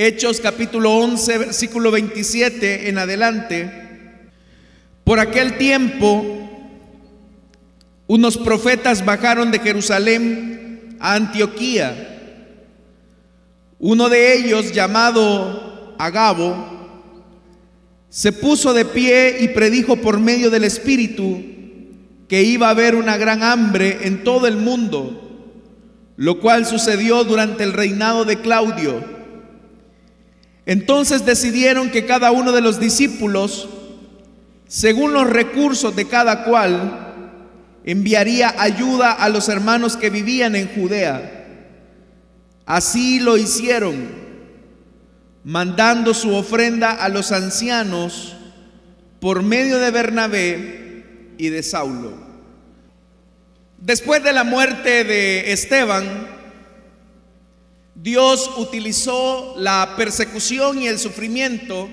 Hechos capítulo 11, versículo 27 en adelante. Por aquel tiempo, unos profetas bajaron de Jerusalén a Antioquía. Uno de ellos, llamado Agabo, se puso de pie y predijo por medio del Espíritu que iba a haber una gran hambre en todo el mundo, lo cual sucedió durante el reinado de Claudio. Entonces decidieron que cada uno de los discípulos, según los recursos de cada cual, enviaría ayuda a los hermanos que vivían en Judea. Así lo hicieron mandando su ofrenda a los ancianos por medio de Bernabé y de Saulo. Después de la muerte de Esteban, Dios utilizó la persecución y el sufrimiento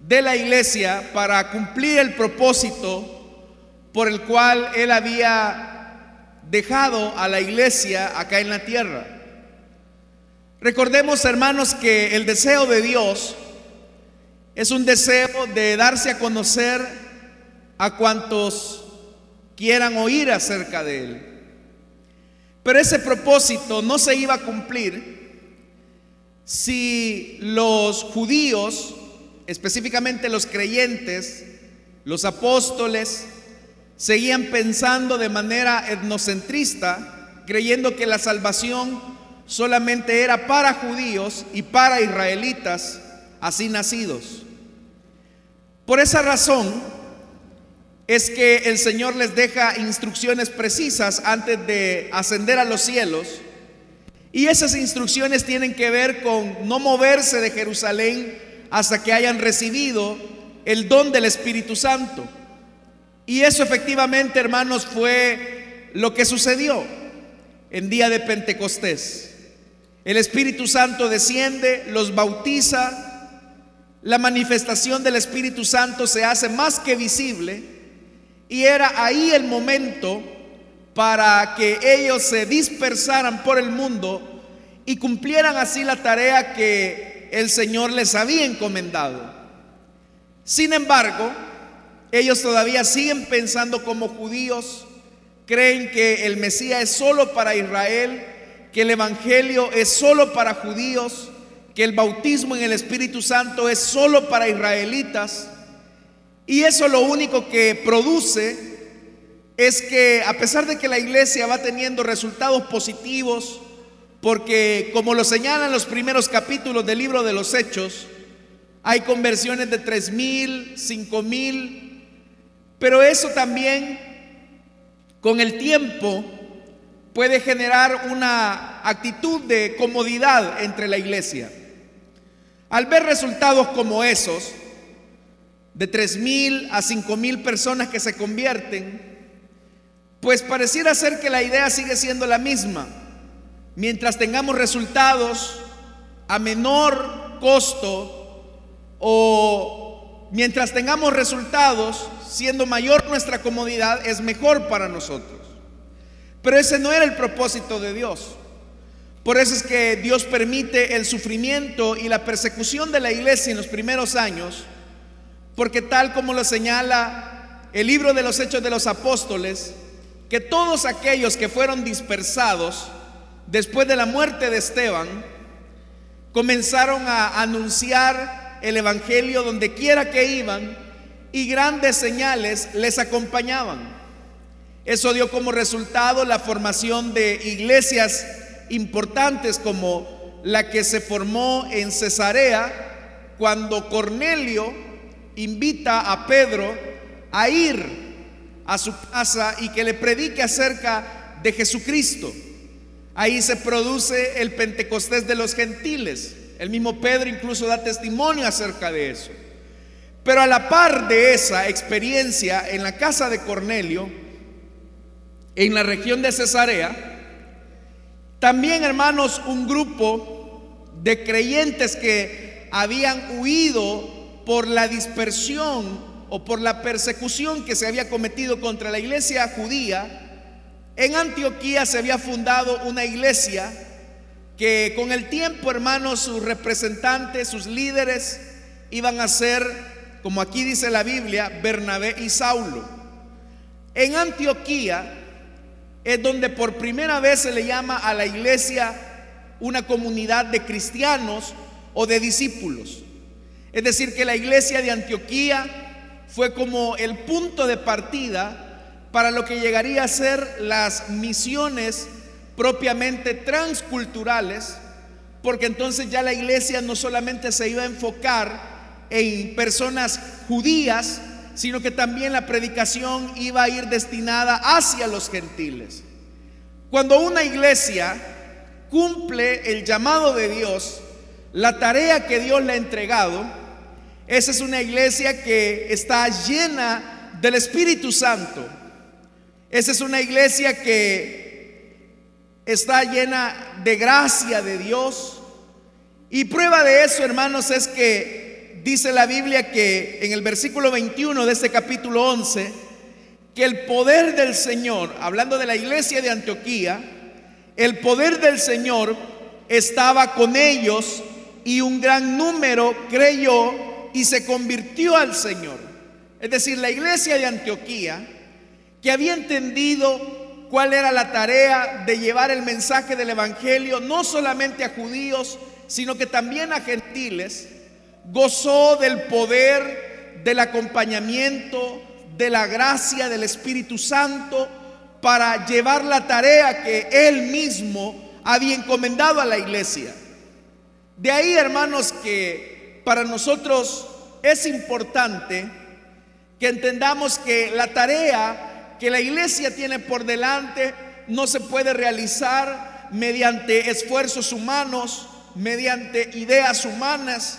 de la iglesia para cumplir el propósito por el cual Él había dejado a la iglesia acá en la tierra. Recordemos, hermanos, que el deseo de Dios es un deseo de darse a conocer a cuantos quieran oír acerca de Él. Pero ese propósito no se iba a cumplir si los judíos, específicamente los creyentes, los apóstoles, seguían pensando de manera etnocentrista, creyendo que la salvación solamente era para judíos y para israelitas así nacidos. Por esa razón es que el Señor les deja instrucciones precisas antes de ascender a los cielos. Y esas instrucciones tienen que ver con no moverse de Jerusalén hasta que hayan recibido el don del Espíritu Santo. Y eso efectivamente, hermanos, fue lo que sucedió en día de Pentecostés. El Espíritu Santo desciende, los bautiza, la manifestación del Espíritu Santo se hace más que visible y era ahí el momento para que ellos se dispersaran por el mundo y cumplieran así la tarea que el Señor les había encomendado. Sin embargo, ellos todavía siguen pensando como judíos, creen que el Mesías es solo para Israel, que el Evangelio es solo para judíos, que el bautismo en el Espíritu Santo es solo para israelitas. Y eso lo único que produce es que a pesar de que la iglesia va teniendo resultados positivos, porque como lo señalan los primeros capítulos del libro de los Hechos, hay conversiones de tres mil, cinco mil, pero eso también con el tiempo puede generar una actitud de comodidad entre la iglesia. Al ver resultados como esos, de tres mil a cinco mil personas que se convierten, pues pareciera ser que la idea sigue siendo la misma. Mientras tengamos resultados a menor costo o mientras tengamos resultados siendo mayor nuestra comodidad, es mejor para nosotros. Pero ese no era el propósito de Dios. Por eso es que Dios permite el sufrimiento y la persecución de la iglesia en los primeros años, porque tal como lo señala el libro de los Hechos de los Apóstoles, que todos aquellos que fueron dispersados después de la muerte de Esteban, comenzaron a anunciar el Evangelio donde quiera que iban y grandes señales les acompañaban. Eso dio como resultado la formación de iglesias importantes como la que se formó en Cesarea cuando Cornelio invita a Pedro a ir a su casa y que le predique acerca de Jesucristo. Ahí se produce el Pentecostés de los gentiles. El mismo Pedro incluso da testimonio acerca de eso. Pero a la par de esa experiencia en la casa de Cornelio, en la región de Cesarea, también hermanos, un grupo de creyentes que habían huido por la dispersión o por la persecución que se había cometido contra la iglesia judía, en Antioquía se había fundado una iglesia que con el tiempo, hermanos, sus representantes, sus líderes, iban a ser, como aquí dice la Biblia, Bernabé y Saulo. En Antioquía es donde por primera vez se le llama a la iglesia una comunidad de cristianos o de discípulos. Es decir, que la iglesia de Antioquía fue como el punto de partida para lo que llegaría a ser las misiones propiamente transculturales, porque entonces ya la iglesia no solamente se iba a enfocar en personas judías, sino que también la predicación iba a ir destinada hacia los gentiles. Cuando una iglesia cumple el llamado de Dios, la tarea que Dios le ha entregado, esa es una iglesia que está llena del Espíritu Santo. Esa es una iglesia que está llena de gracia de Dios. Y prueba de eso, hermanos, es que dice la Biblia que en el versículo 21 de este capítulo 11, que el poder del Señor, hablando de la iglesia de Antioquía, el poder del Señor estaba con ellos y un gran número creyó y se convirtió al Señor. Es decir, la iglesia de Antioquía, que había entendido cuál era la tarea de llevar el mensaje del Evangelio, no solamente a judíos, sino que también a gentiles, gozó del poder, del acompañamiento, de la gracia del Espíritu Santo para llevar la tarea que él mismo había encomendado a la iglesia. De ahí, hermanos, que para nosotros es importante que entendamos que la tarea que la iglesia tiene por delante no se puede realizar mediante esfuerzos humanos, mediante ideas humanas,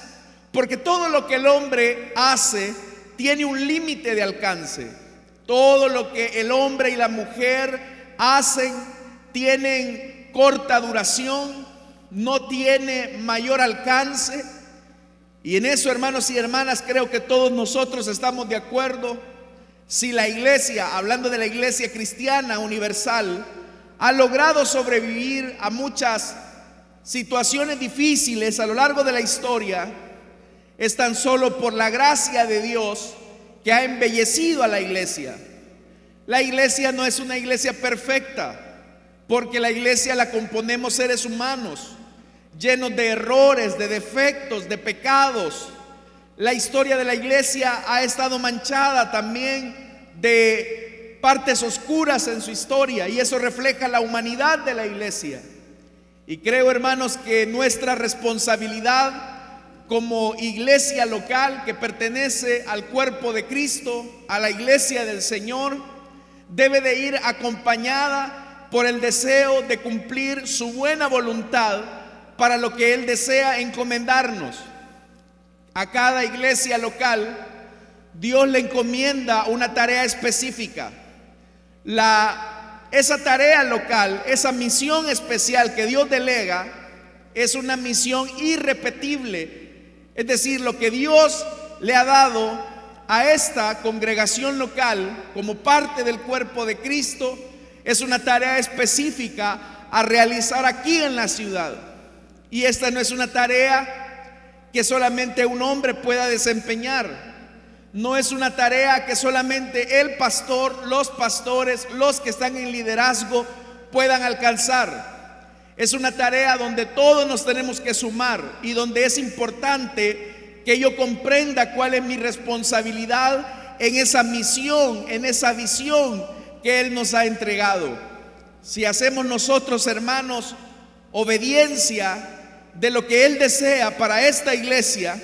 porque todo lo que el hombre hace tiene un límite de alcance. Todo lo que el hombre y la mujer hacen tienen corta duración, no tiene mayor alcance y en eso, hermanos y hermanas, creo que todos nosotros estamos de acuerdo. Si la iglesia, hablando de la iglesia cristiana universal, ha logrado sobrevivir a muchas situaciones difíciles a lo largo de la historia, es tan solo por la gracia de Dios que ha embellecido a la iglesia. La iglesia no es una iglesia perfecta, porque la iglesia la componemos seres humanos llenos de errores, de defectos, de pecados. La historia de la iglesia ha estado manchada también de partes oscuras en su historia y eso refleja la humanidad de la iglesia. Y creo, hermanos, que nuestra responsabilidad como iglesia local que pertenece al cuerpo de Cristo, a la iglesia del Señor, debe de ir acompañada por el deseo de cumplir su buena voluntad para lo que Él desea encomendarnos. A cada iglesia local, Dios le encomienda una tarea específica. Esa tarea local, esa misión especial que Dios delega, es una misión irrepetible. Es decir, lo que Dios le ha dado a esta congregación local como parte del cuerpo de Cristo es una tarea específica a realizar aquí en la ciudad. Y esta no es una tarea que solamente un hombre pueda desempeñar. No es una tarea que solamente el pastor, los pastores, los que están en liderazgo puedan alcanzar. Es una tarea donde todos nos tenemos que sumar y donde es importante que yo comprenda cuál es mi responsabilidad en esa misión, en esa visión que Él nos ha entregado. Si hacemos nosotros, hermanos, obediencia de lo que Él desea para esta iglesia,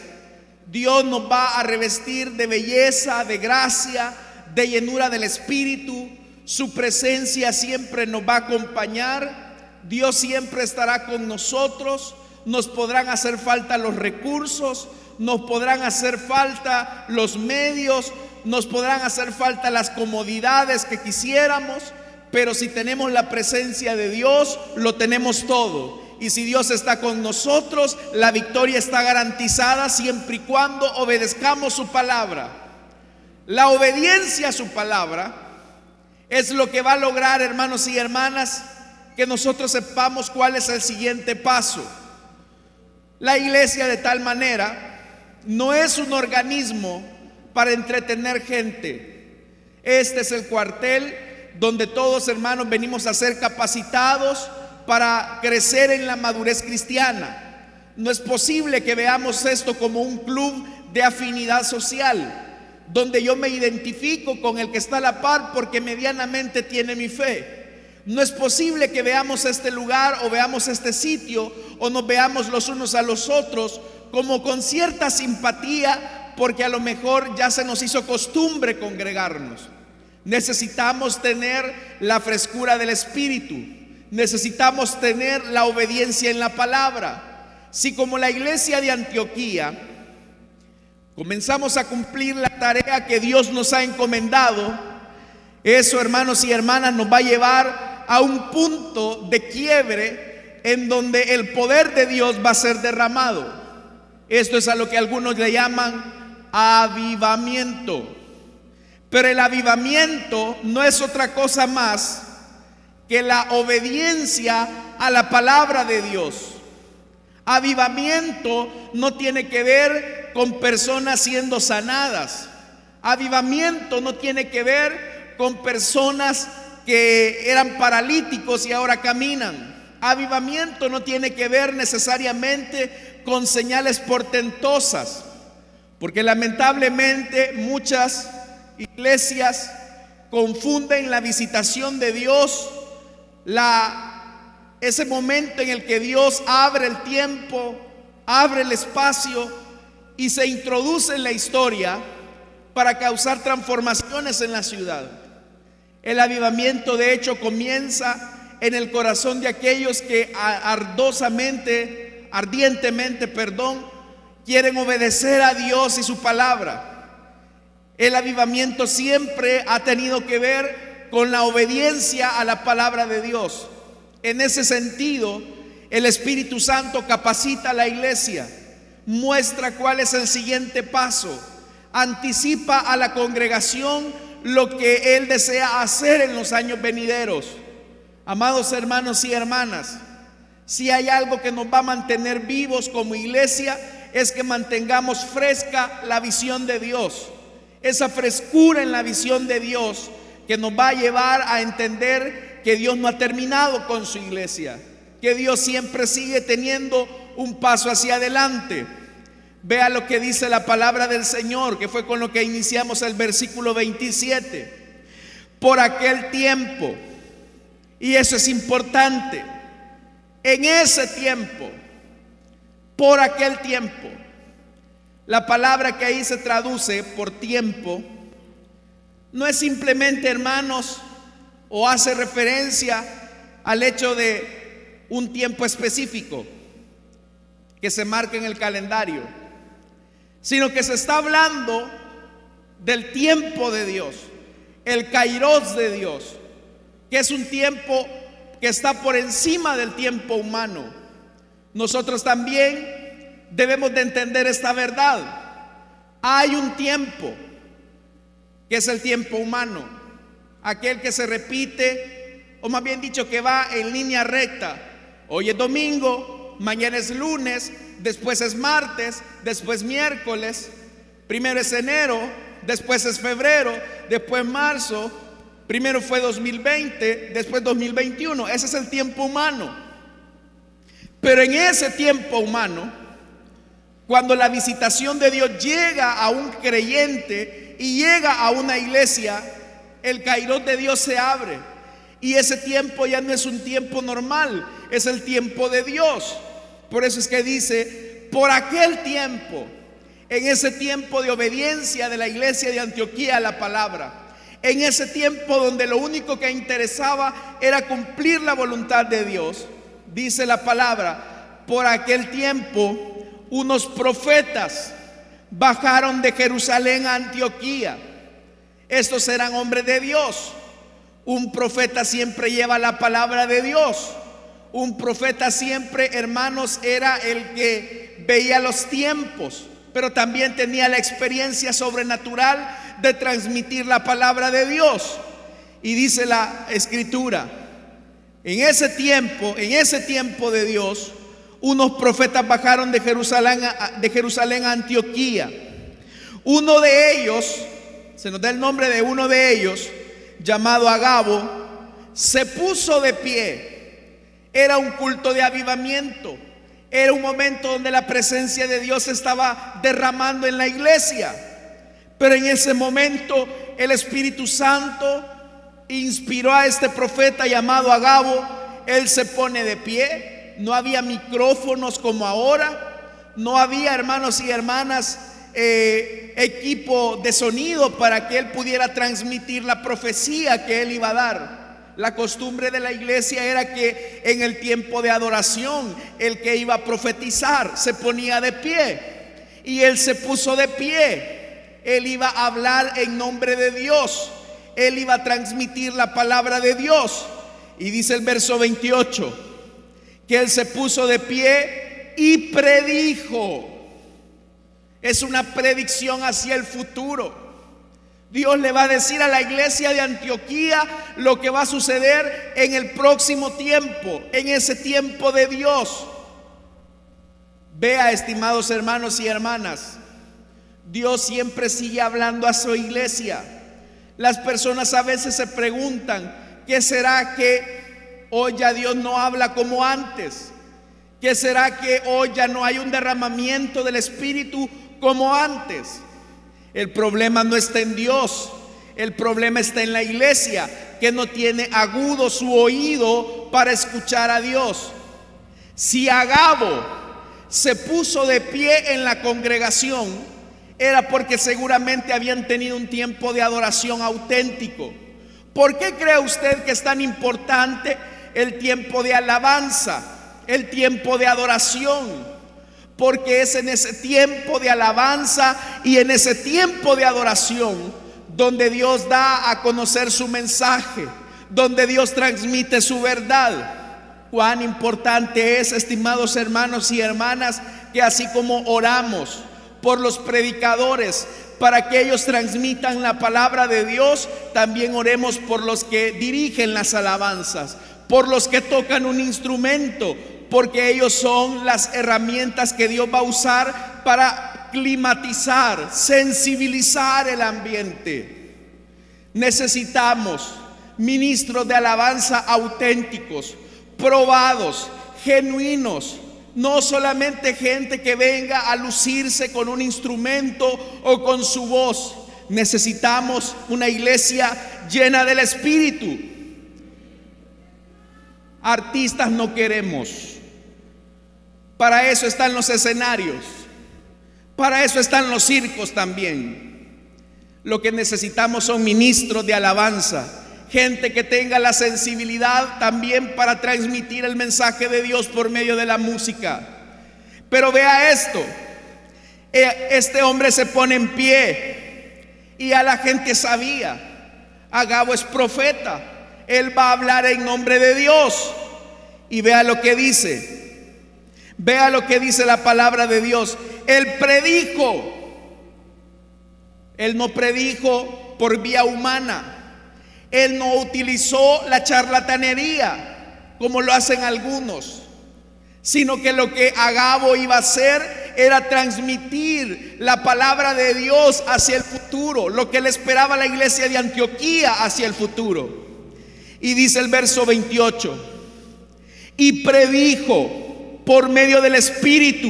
Dios nos va a revestir de belleza, de gracia, de llenura del Espíritu. Su presencia siempre nos va a acompañar. Dios siempre estará con nosotros. Nos podrán hacer falta los recursos, nos podrán hacer falta los medios, nos podrán hacer falta las comodidades que quisiéramos, pero si tenemos la presencia de Dios, lo tenemos todo. Y si Dios está con nosotros, la victoria está garantizada siempre y cuando obedezcamos su palabra. La obediencia a su palabra es lo que va a lograr, hermanos y hermanas, que nosotros sepamos cuál es el siguiente paso. La iglesia de tal manera no es un organismo para entretener gente. Este es el cuartel donde todos hermanos venimos a ser capacitados para crecer en la madurez cristiana. No es posible que veamos esto como un club de afinidad social, donde yo me identifico con el que está a la par porque medianamente tiene mi fe. No es posible que veamos este lugar o veamos este sitio o nos veamos los unos a los otros como con cierta simpatía porque a lo mejor ya se nos hizo costumbre congregarnos. Necesitamos tener la frescura del Espíritu. Necesitamos tener la obediencia en la palabra. Si como la iglesia de Antioquía comenzamos a cumplir la tarea que Dios nos ha encomendado, eso hermanos y hermanas nos va a llevar a un punto de quiebre en donde el poder de Dios va a ser derramado. Esto es a lo que algunos le llaman avivamiento. Pero el avivamiento no es otra cosa más que la obediencia a la palabra de Dios. Avivamiento no tiene que ver con personas siendo sanadas. Avivamiento no tiene que ver con personas que eran paralíticos y ahora caminan. Avivamiento no tiene que ver necesariamente con señales portentosas, porque lamentablemente muchas iglesias confunden la visitación de Dios, la, ese momento en el que Dios abre el tiempo, abre el espacio y se introduce en la historia para causar transformaciones en la ciudad. El avivamiento de hecho comienza en el corazón de aquellos que ardosamente, ardientemente, perdón, quieren obedecer a Dios y su palabra. El avivamiento siempre ha tenido que ver con la obediencia a la palabra de Dios. En ese sentido, el Espíritu Santo capacita a la iglesia, muestra cuál es el siguiente paso, anticipa a la congregación lo que Él desea hacer en los años venideros. Amados hermanos y hermanas, si hay algo que nos va a mantener vivos como iglesia, es que mantengamos fresca la visión de Dios esa frescura en la visión de Dios que nos va a llevar a entender que Dios no ha terminado con su iglesia, que Dios siempre sigue teniendo un paso hacia adelante. Vea lo que dice la palabra del Señor, que fue con lo que iniciamos el versículo 27. Por aquel tiempo, y eso es importante, en ese tiempo, por aquel tiempo, la palabra que ahí se traduce por tiempo no es simplemente, hermanos, o hace referencia al hecho de un tiempo específico que se marca en el calendario, sino que se está hablando del tiempo de Dios, el kairos de Dios, que es un tiempo que está por encima del tiempo humano. Nosotros también debemos de entender esta verdad. Hay un tiempo, que es el tiempo humano, aquel que se repite, o más bien dicho, que va en línea recta. Hoy es domingo, mañana es lunes, después es martes, después miércoles, primero es enero, después es febrero, después marzo, primero fue 2020, después 2021. Ese es el tiempo humano. Pero en ese tiempo humano, cuando la visitación de Dios llega a un creyente y llega a una iglesia, el cairón de Dios se abre. Y ese tiempo ya no es un tiempo normal, es el tiempo de Dios. Por eso es que dice, por aquel tiempo, en ese tiempo de obediencia de la iglesia de Antioquía a la palabra, en ese tiempo donde lo único que interesaba era cumplir la voluntad de Dios, dice la palabra, por aquel tiempo unos profetas bajaron de Jerusalén a Antioquía. Estos eran hombres de Dios. Un profeta siempre lleva la palabra de Dios. Un profeta siempre, hermanos, era el que veía los tiempos, pero también tenía la experiencia sobrenatural de transmitir la palabra de Dios. Y dice la escritura, En ese tiempo, en ese tiempo de Dios, unos profetas bajaron de Jerusalén a, Jerusalén a Antioquía. Uno de ellos, se nos da el nombre de uno de ellos, llamado Agabo, se puso de pie. Era un culto de avivamiento. Era un momento donde la presencia de Dios estaba derramando en la iglesia. Pero en ese momento el Espíritu Santo inspiró a este profeta llamado Agabo. Él se pone de pie. No había micrófonos como ahora. No había hermanos y hermanas eh, equipo de sonido para que él pudiera transmitir la profecía que él iba a dar. La costumbre de la iglesia era que en el tiempo de adoración el que iba a profetizar se ponía de pie y él se puso de pie. Él iba a hablar en nombre de Dios. Él iba a transmitir la palabra de Dios. Y dice el verso 28 que él se puso de pie y predijo. Es una predicción hacia el futuro. Dios le va a decir a la iglesia de Antioquía lo que va a suceder en el próximo tiempo, en ese tiempo de Dios. Vea, estimados hermanos y hermanas, Dios siempre sigue hablando a su iglesia. Las personas a veces se preguntan, ¿qué será que hoy ya Dios no habla como antes? ¿Qué será que hoy ya no hay un derramamiento del Espíritu como antes? El problema no está en Dios, el problema está en la iglesia que no tiene agudo su oído para escuchar a Dios. Si Agabo se puso de pie en la congregación, era porque seguramente habían tenido un tiempo de adoración auténtico. ¿Por qué cree usted que es tan importante el tiempo de alabanza, el tiempo de adoración? porque es en ese tiempo de alabanza y en ese tiempo de adoración donde Dios da a conocer su mensaje, donde Dios transmite su verdad. Cuán importante es, estimados hermanos y hermanas, que así como oramos por los predicadores, para que ellos transmitan la palabra de Dios, también oremos por los que dirigen las alabanzas, por los que tocan un instrumento, porque ellos son las herramientas que Dios va a usar para climatizar, sensibilizar el ambiente. Necesitamos ministros de alabanza auténticos, probados, genuinos, no solamente gente que venga a lucirse con un instrumento o con su voz. Necesitamos una iglesia llena del Espíritu. Artistas no queremos. Para eso están los escenarios. Para eso están los circos también. Lo que necesitamos son ministros de alabanza, gente que tenga la sensibilidad también para transmitir el mensaje de Dios por medio de la música. Pero vea esto, e, este hombre se pone en pie y a la gente sabía, Agabo es profeta, él va a hablar en nombre de Dios. Y vea lo que dice, Vea lo que dice la palabra de Dios. Él predijo. Él no predijo por vía humana. Él no utilizó la charlatanería como lo hacen algunos. Sino que lo que Agabo iba a hacer era transmitir la palabra de Dios hacia el futuro. Lo que le esperaba la iglesia de Antioquía hacia el futuro. Y dice el verso 28. Y predijo por medio del Espíritu.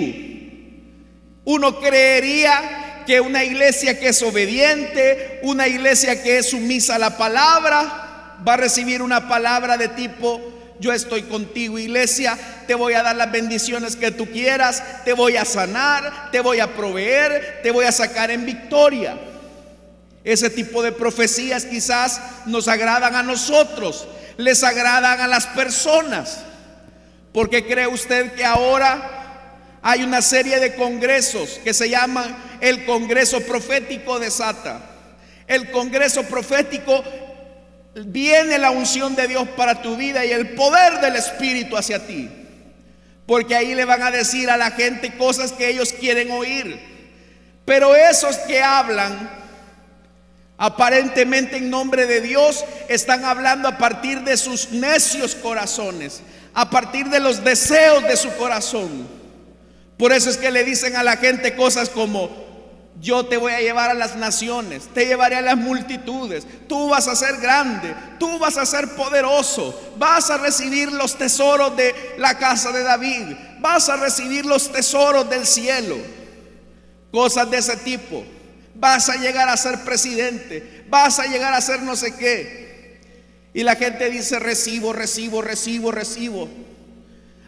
Uno creería que una iglesia que es obediente, una iglesia que es sumisa a la palabra, va a recibir una palabra de tipo, yo estoy contigo iglesia, te voy a dar las bendiciones que tú quieras, te voy a sanar, te voy a proveer, te voy a sacar en victoria. Ese tipo de profecías quizás nos agradan a nosotros, les agradan a las personas. ¿Por qué cree usted que ahora hay una serie de congresos que se llaman el Congreso Profético de Sata? El Congreso Profético viene la unción de Dios para tu vida y el poder del Espíritu hacia ti. Porque ahí le van a decir a la gente cosas que ellos quieren oír. Pero esos que hablan Aparentemente en nombre de Dios están hablando a partir de sus necios corazones, a partir de los deseos de su corazón. Por eso es que le dicen a la gente cosas como, yo te voy a llevar a las naciones, te llevaré a las multitudes, tú vas a ser grande, tú vas a ser poderoso, vas a recibir los tesoros de la casa de David, vas a recibir los tesoros del cielo, cosas de ese tipo. Vas a llegar a ser presidente, vas a llegar a ser no sé qué. Y la gente dice, recibo, recibo, recibo, recibo.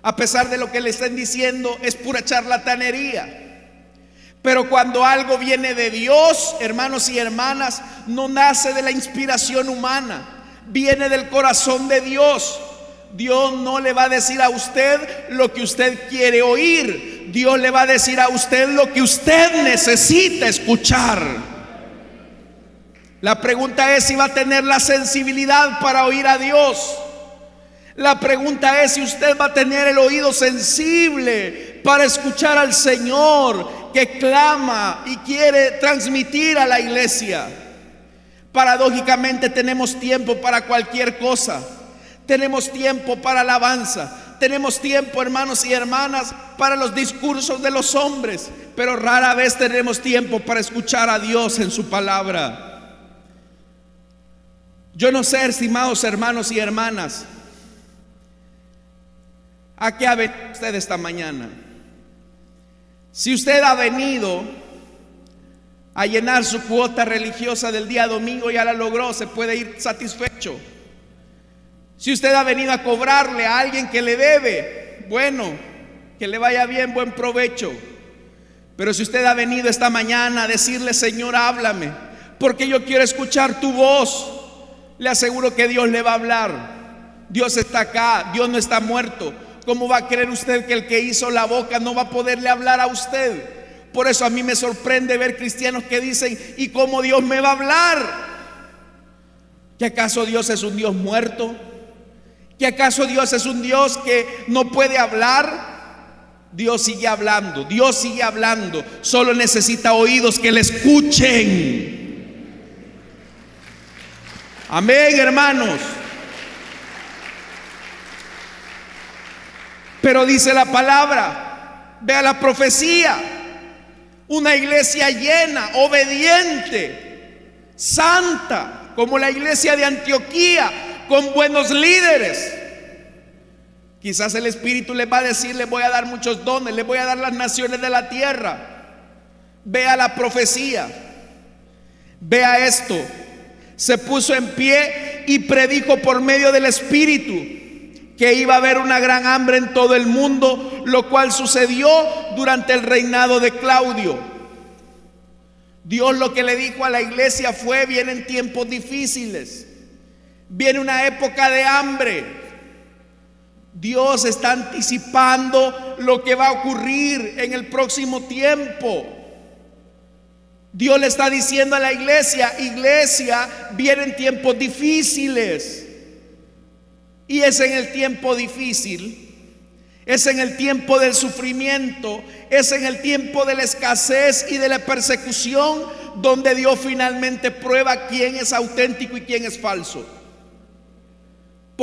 A pesar de lo que le estén diciendo, es pura charlatanería. Pero cuando algo viene de Dios, hermanos y hermanas, no nace de la inspiración humana, viene del corazón de Dios. Dios no le va a decir a usted lo que usted quiere oír. Dios le va a decir a usted lo que usted necesita escuchar. La pregunta es si va a tener la sensibilidad para oír a Dios. La pregunta es si usted va a tener el oído sensible para escuchar al Señor que clama y quiere transmitir a la iglesia. Paradójicamente tenemos tiempo para cualquier cosa. Tenemos tiempo para alabanza. Tenemos tiempo, hermanos y hermanas, para los discursos de los hombres. Pero rara vez tenemos tiempo para escuchar a Dios en su palabra. Yo no sé, estimados hermanos y hermanas, ¿a qué ha venido usted esta mañana? Si usted ha venido a llenar su cuota religiosa del día domingo, ya la logró, se puede ir satisfecho. Si usted ha venido a cobrarle a alguien que le debe, bueno, que le vaya bien, buen provecho. Pero si usted ha venido esta mañana a decirle, Señor, háblame, porque yo quiero escuchar tu voz, le aseguro que Dios le va a hablar. Dios está acá, Dios no está muerto. ¿Cómo va a creer usted que el que hizo la boca no va a poderle hablar a usted? Por eso a mí me sorprende ver cristianos que dicen, ¿y cómo Dios me va a hablar? ¿Que acaso Dios es un Dios muerto? ¿Que acaso Dios es un Dios que no puede hablar? Dios sigue hablando, Dios sigue hablando, solo necesita oídos que le escuchen. Amén, hermanos. Pero dice la palabra, vea la profecía, una iglesia llena, obediente, santa, como la iglesia de Antioquía, con buenos líderes. Quizás el Espíritu les va a decir, les voy a dar muchos dones, les voy a dar las naciones de la tierra. Vea la profecía, vea esto. Se puso en pie y predijo por medio del Espíritu que iba a haber una gran hambre en todo el mundo, lo cual sucedió durante el reinado de Claudio. Dios lo que le dijo a la iglesia fue, vienen tiempos difíciles. Viene una época de hambre. Dios está anticipando lo que va a ocurrir en el próximo tiempo. Dios le está diciendo a la iglesia, iglesia, vienen tiempos difíciles. Y es en el tiempo difícil, es en el tiempo del sufrimiento, es en el tiempo de la escasez y de la persecución donde Dios finalmente prueba quién es auténtico y quién es falso.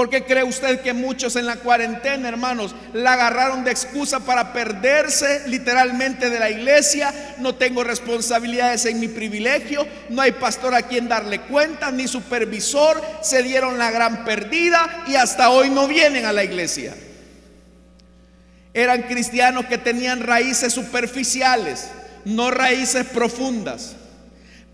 ¿Por qué cree usted que muchos en la cuarentena, hermanos, la agarraron de excusa para perderse literalmente de la iglesia? No tengo responsabilidades en mi privilegio, no hay pastor a quien darle cuenta, ni supervisor, se dieron la gran perdida y hasta hoy no vienen a la iglesia. Eran cristianos que tenían raíces superficiales, no raíces profundas.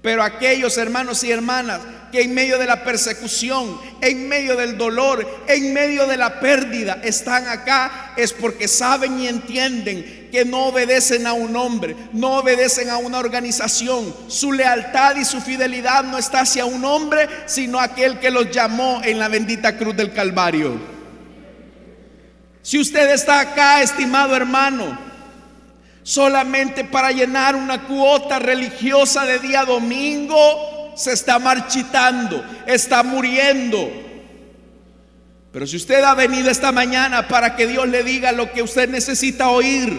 Pero aquellos hermanos y hermanas que en medio de la persecución, en medio del dolor, en medio de la pérdida están acá es porque saben y entienden que no obedecen a un hombre, no obedecen a una organización. Su lealtad y su fidelidad no está hacia un hombre, sino aquel que los llamó en la bendita cruz del Calvario. Si usted está acá, estimado hermano, solamente para llenar una cuota religiosa de día domingo, se está marchitando, está muriendo. Pero si usted ha venido esta mañana para que Dios le diga lo que usted necesita oír,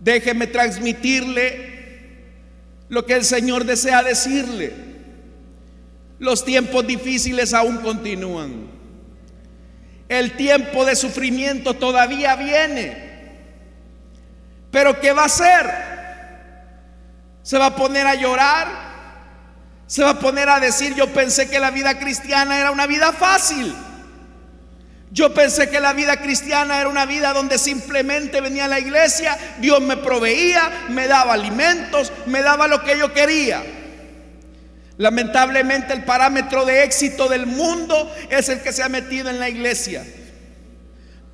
déjeme transmitirle lo que el Señor desea decirle. Los tiempos difíciles aún continúan. El tiempo de sufrimiento todavía viene. Pero ¿qué va a hacer? ¿Se va a poner a llorar? ¿Se va a poner a decir, yo pensé que la vida cristiana era una vida fácil? Yo pensé que la vida cristiana era una vida donde simplemente venía a la iglesia, Dios me proveía, me daba alimentos, me daba lo que yo quería. Lamentablemente el parámetro de éxito del mundo es el que se ha metido en la iglesia.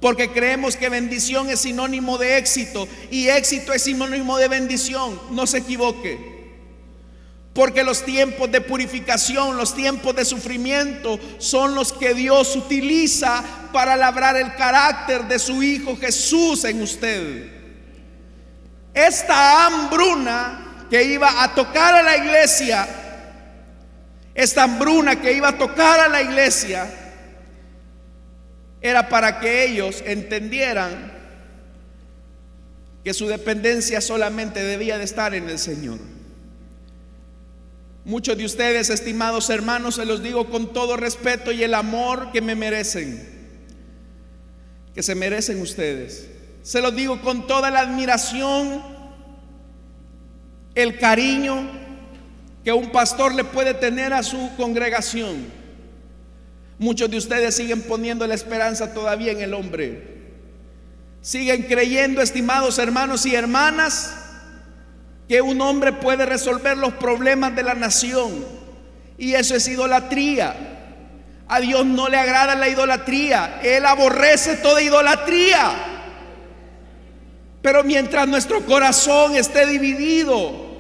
Porque creemos que bendición es sinónimo de éxito y éxito es sinónimo de bendición. No se equivoque. Porque los tiempos de purificación, los tiempos de sufrimiento son los que Dios utiliza para labrar el carácter de su Hijo Jesús en usted. Esta hambruna que iba a tocar a la iglesia, esta hambruna que iba a tocar a la iglesia, era para que ellos entendieran que su dependencia solamente debía de estar en el Señor. Muchos de ustedes, estimados hermanos, se los digo con todo respeto y el amor que me merecen, que se merecen ustedes. Se los digo con toda la admiración, el cariño que un pastor le puede tener a su congregación. Muchos de ustedes siguen poniendo la esperanza todavía en el hombre. Siguen creyendo, estimados hermanos y hermanas, que un hombre puede resolver los problemas de la nación. Y eso es idolatría. A Dios no le agrada la idolatría. Él aborrece toda idolatría. Pero mientras nuestro corazón esté dividido,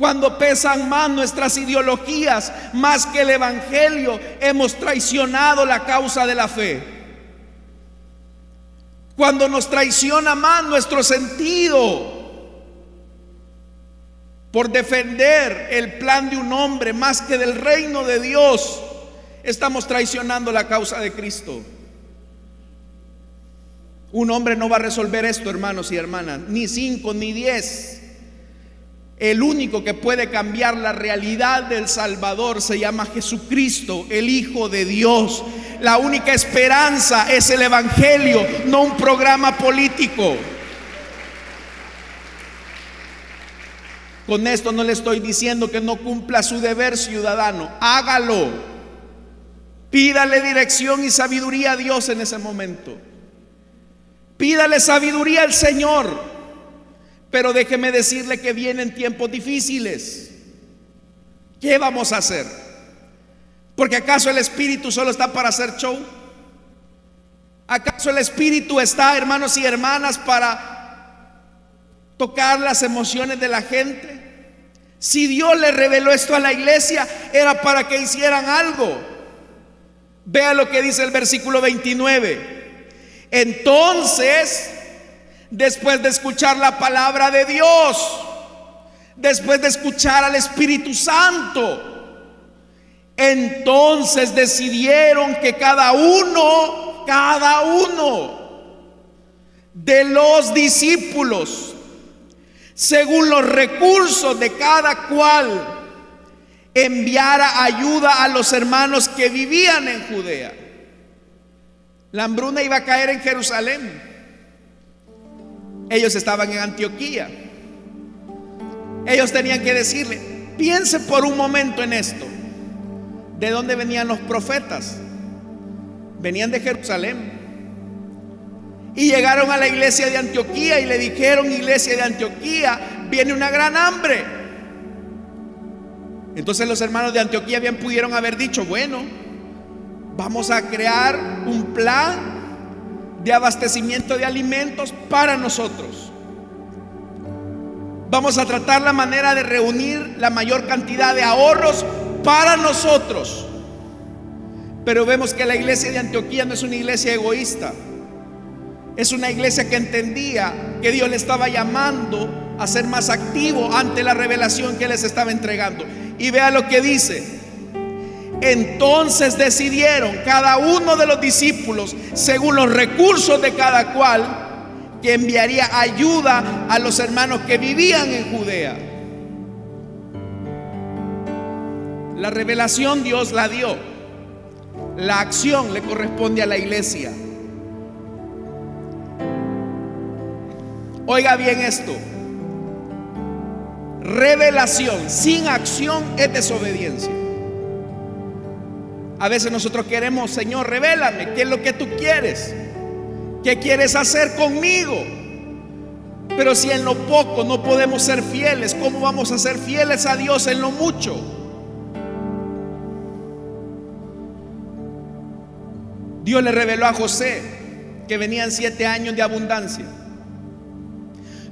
cuando pesan más nuestras ideologías, más que el Evangelio, hemos traicionado la causa de la fe. Cuando nos traiciona más nuestro sentido, por defender el plan de un hombre más que del reino de Dios, estamos traicionando la causa de Cristo. Un hombre no va a resolver esto, hermanos y hermanas, ni cinco ni diez. El único que puede cambiar la realidad del Salvador se llama Jesucristo, el Hijo de Dios. La única esperanza es el Evangelio, no un programa político. Con esto no le estoy diciendo que no cumpla su deber ciudadano. Hágalo. Pídale dirección y sabiduría a Dios en ese momento. Pídale sabiduría al Señor. Pero déjeme decirle que vienen tiempos difíciles. ¿Qué vamos a hacer? Porque acaso el Espíritu solo está para hacer show. ¿Acaso el Espíritu está, hermanos y hermanas, para tocar las emociones de la gente. Si Dios le reveló esto a la iglesia, era para que hicieran algo. Vea lo que dice el versículo 29. Entonces, después de escuchar la palabra de Dios, después de escuchar al Espíritu Santo, entonces decidieron que cada uno, cada uno de los discípulos, según los recursos de cada cual, enviara ayuda a los hermanos que vivían en Judea. La hambruna iba a caer en Jerusalén. Ellos estaban en Antioquía. Ellos tenían que decirle, piense por un momento en esto. ¿De dónde venían los profetas? Venían de Jerusalén. Y llegaron a la iglesia de Antioquía y le dijeron, iglesia de Antioquía, viene una gran hambre. Entonces los hermanos de Antioquía bien pudieron haber dicho, bueno, vamos a crear un plan de abastecimiento de alimentos para nosotros. Vamos a tratar la manera de reunir la mayor cantidad de ahorros para nosotros. Pero vemos que la iglesia de Antioquía no es una iglesia egoísta. Es una iglesia que entendía que Dios le estaba llamando a ser más activo ante la revelación que les estaba entregando. Y vea lo que dice. Entonces decidieron cada uno de los discípulos, según los recursos de cada cual, que enviaría ayuda a los hermanos que vivían en Judea. La revelación Dios la dio. La acción le corresponde a la iglesia. Oiga bien esto. Revelación sin acción es desobediencia. A veces nosotros queremos, Señor, revélame, ¿qué es lo que tú quieres? ¿Qué quieres hacer conmigo? Pero si en lo poco no podemos ser fieles, ¿cómo vamos a ser fieles a Dios en lo mucho? Dios le reveló a José que venían siete años de abundancia.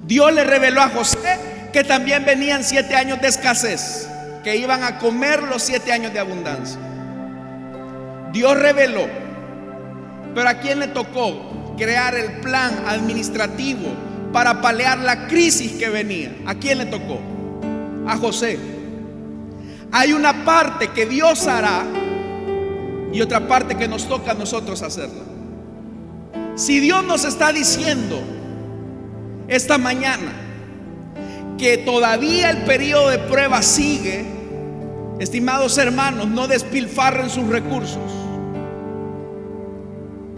Dios le reveló a José que también venían siete años de escasez, que iban a comer los siete años de abundancia. Dios reveló, pero ¿a quién le tocó crear el plan administrativo para palear la crisis que venía? ¿A quién le tocó? A José. Hay una parte que Dios hará y otra parte que nos toca a nosotros hacerla. Si Dios nos está diciendo esta mañana que todavía el periodo de prueba sigue, estimados hermanos, no despilfarren sus recursos.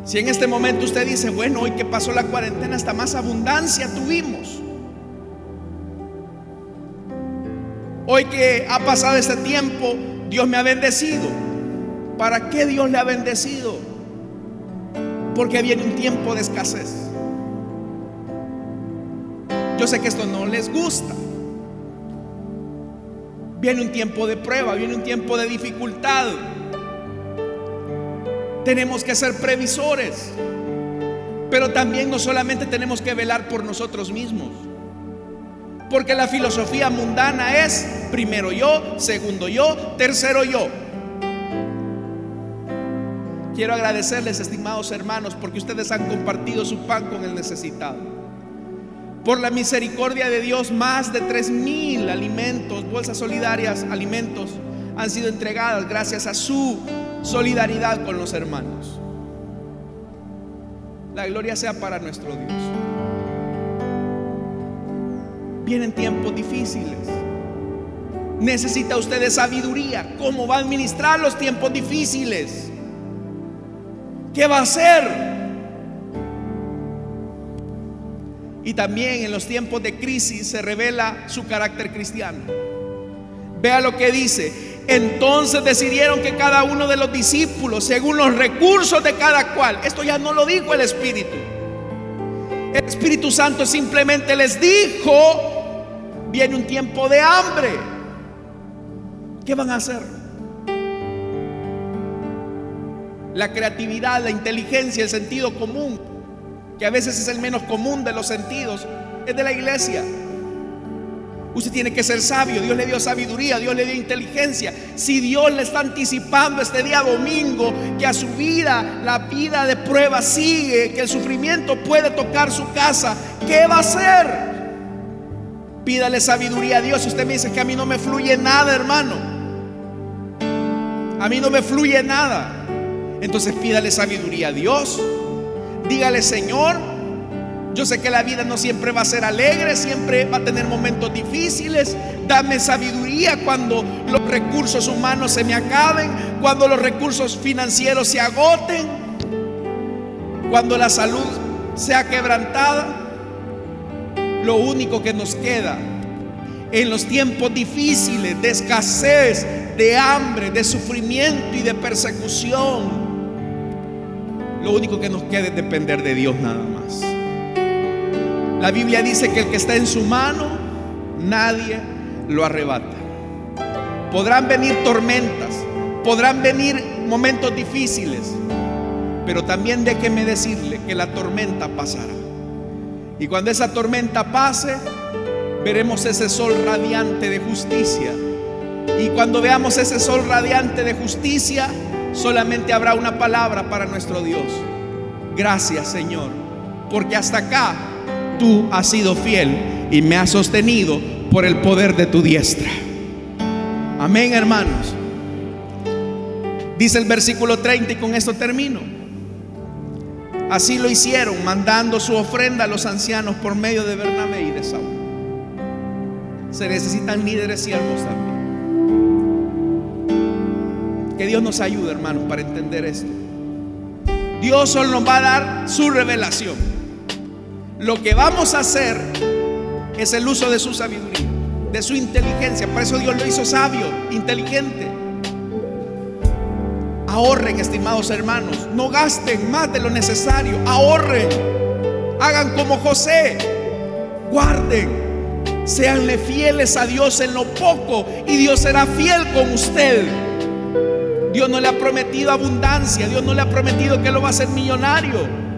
Si en este momento usted dice, bueno, hoy que pasó la cuarentena, hasta más abundancia tuvimos. Hoy que ha pasado este tiempo, Dios me ha bendecido. ¿Para qué Dios le ha bendecido? Porque viene un tiempo de escasez. Yo sé que esto no les gusta. Viene un tiempo de prueba, viene un tiempo de dificultad. Tenemos que ser previsores. Pero también no solamente tenemos que velar por nosotros mismos. Porque la filosofía mundana es primero yo, segundo yo, tercero yo. Quiero agradecerles, estimados hermanos, porque ustedes han compartido su pan con el necesitado. Por la misericordia de Dios, más de tres mil alimentos, bolsas solidarias, alimentos, han sido entregadas gracias a su solidaridad con los hermanos. La gloria sea para nuestro Dios. Vienen tiempos difíciles. Necesita usted de sabiduría. ¿Cómo va a administrar los tiempos difíciles? ¿Qué va a hacer? Y también en los tiempos de crisis se revela su carácter cristiano. Vea lo que dice. Entonces decidieron que cada uno de los discípulos, según los recursos de cada cual, esto ya no lo dijo el Espíritu. El Espíritu Santo simplemente les dijo, viene un tiempo de hambre. ¿Qué van a hacer? la creatividad, la inteligencia, el sentido común, que a veces es el menos común de los sentidos, es de la iglesia. Usted tiene que ser sabio. Dios le dio sabiduría, Dios le dio inteligencia. Si Dios le está anticipando este día domingo que a su vida la vida de prueba sigue, que el sufrimiento puede tocar su casa, ¿qué va a hacer? Pídale sabiduría a Dios. Si usted me dice que a mí no me fluye nada, hermano. A mí no me fluye nada. Entonces pídale sabiduría a Dios. Dígale, Señor, yo sé que la vida no siempre va a ser alegre, siempre va a tener momentos difíciles. Dame sabiduría cuando los recursos humanos se me acaben, cuando los recursos financieros se agoten, cuando la salud sea quebrantada. Lo único que nos queda en los tiempos difíciles de escasez, de hambre, de sufrimiento y de persecución lo único que nos queda es depender de Dios nada más. La Biblia dice que el que está en su mano, nadie lo arrebata. Podrán venir tormentas, podrán venir momentos difíciles, pero también déjeme decirle que la tormenta pasará. Y cuando esa tormenta pase, veremos ese sol radiante de justicia. Y cuando veamos ese sol radiante de justicia, solamente habrá una palabra para nuestro Dios. Gracias Señor, porque hasta acá tú has sido fiel y me has sostenido por el poder de tu diestra. Amén hermanos. Dice el versículo 30 y con esto termino. Así lo hicieron, mandando su ofrenda a los ancianos por medio de Bernabé y de Saúl. Se necesitan líderes siervos también. Que Dios nos ayude, hermanos, para entender esto. Dios solo nos va a dar su revelación. Lo que vamos a hacer es el uso de su sabiduría, de su inteligencia. Por eso Dios lo hizo sabio, inteligente. Ahorren, estimados hermanos. No gasten más de lo necesario. Ahorren. Hagan como José. Guarden. Seanle fieles a Dios en lo poco y Dios será fiel con usted. Dios no le ha prometido abundancia, Dios no le ha prometido que lo va a hacer millonario.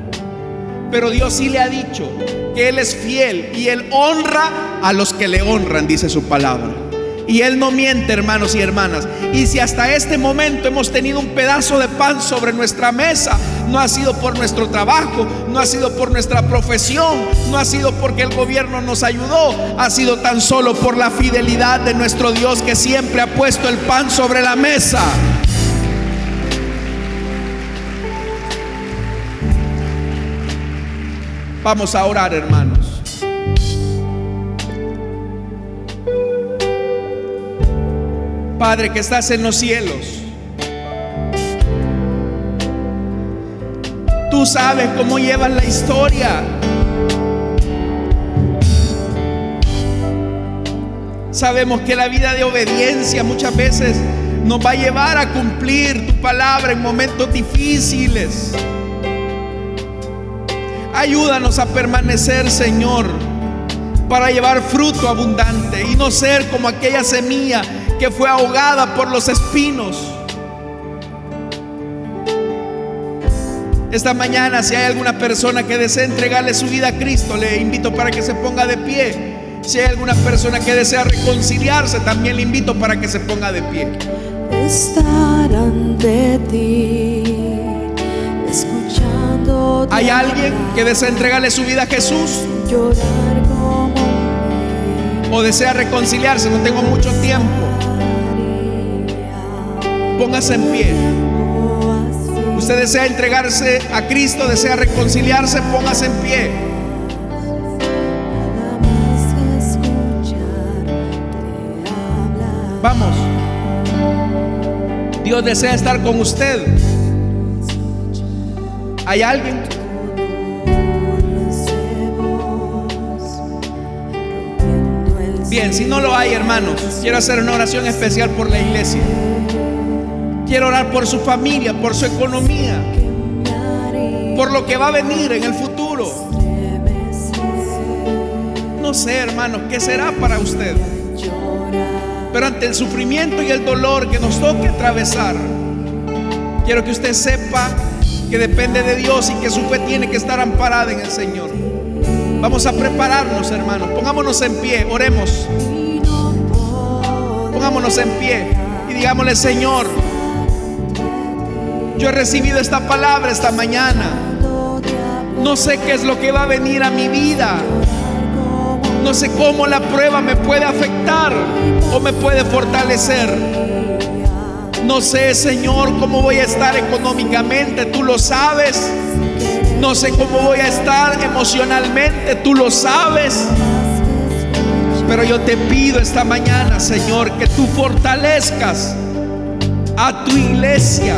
Pero Dios sí le ha dicho que Él es fiel y Él honra a los que le honran, dice su palabra. Y Él no miente, hermanos y hermanas. Y si hasta este momento hemos tenido un pedazo de pan sobre nuestra mesa, no ha sido por nuestro trabajo, no ha sido por nuestra profesión, no ha sido porque el gobierno nos ayudó, ha sido tan solo por la fidelidad de nuestro Dios que siempre ha puesto el pan sobre la mesa. Vamos a orar, hermanos. Padre que estás en los cielos, tú sabes cómo llevas la historia. Sabemos que la vida de obediencia muchas veces nos va a llevar a cumplir tu palabra en momentos difíciles. Ayúdanos a permanecer, Señor, para llevar fruto abundante y no ser como aquella semilla que fue ahogada por los espinos. Esta mañana, si hay alguna persona que desea entregarle su vida a Cristo, le invito para que se ponga de pie. Si hay alguna persona que desea reconciliarse, también le invito para que se ponga de pie. Estar ante ti. ¿Hay alguien que desea entregarle su vida a Jesús? ¿O desea reconciliarse? No tengo mucho tiempo. Póngase en pie. Usted desea entregarse a Cristo, desea reconciliarse, póngase en pie. Vamos. Dios desea estar con usted. ¿Hay alguien? Bien, si no lo hay, hermanos, quiero hacer una oración especial por la iglesia. Quiero orar por su familia, por su economía, por lo que va a venir en el futuro. No sé, hermanos, qué será para usted. Pero ante el sufrimiento y el dolor que nos toque atravesar, quiero que usted sepa que depende de Dios y que su fe tiene que estar amparada en el Señor. Vamos a prepararnos, hermanos. Pongámonos en pie, oremos. Pongámonos en pie y digámosle, Señor, yo he recibido esta palabra esta mañana. No sé qué es lo que va a venir a mi vida. No sé cómo la prueba me puede afectar o me puede fortalecer. No sé, Señor, cómo voy a estar económicamente. Tú lo sabes. No sé cómo voy a estar emocionalmente. Tú lo sabes. Pero yo te pido esta mañana, Señor, que tú fortalezcas a tu iglesia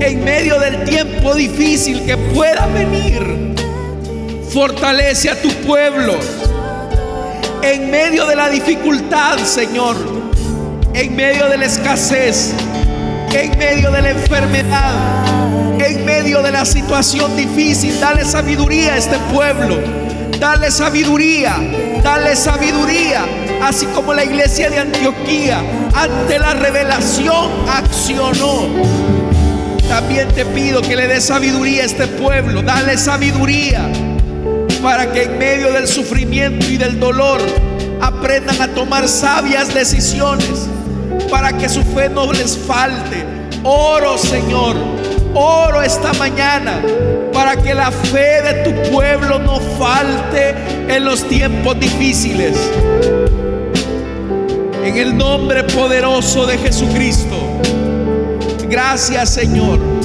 en medio del tiempo difícil que pueda venir. Fortalece a tu pueblo en medio de la dificultad, Señor, en medio de la escasez, en medio de la enfermedad, en medio de la situación difícil. Dale sabiduría a este pueblo. Dale sabiduría, dale sabiduría, así como la iglesia de Antioquía ante la revelación accionó. También te pido que le des sabiduría a este pueblo. Dale sabiduría para que en medio del sufrimiento y del dolor aprendan a tomar sabias decisiones. Para que su fe no les falte. Oro, Señor. Oro esta mañana para que la fe de tu pueblo no falte en los tiempos difíciles. En el nombre poderoso de Jesucristo. Gracias Señor.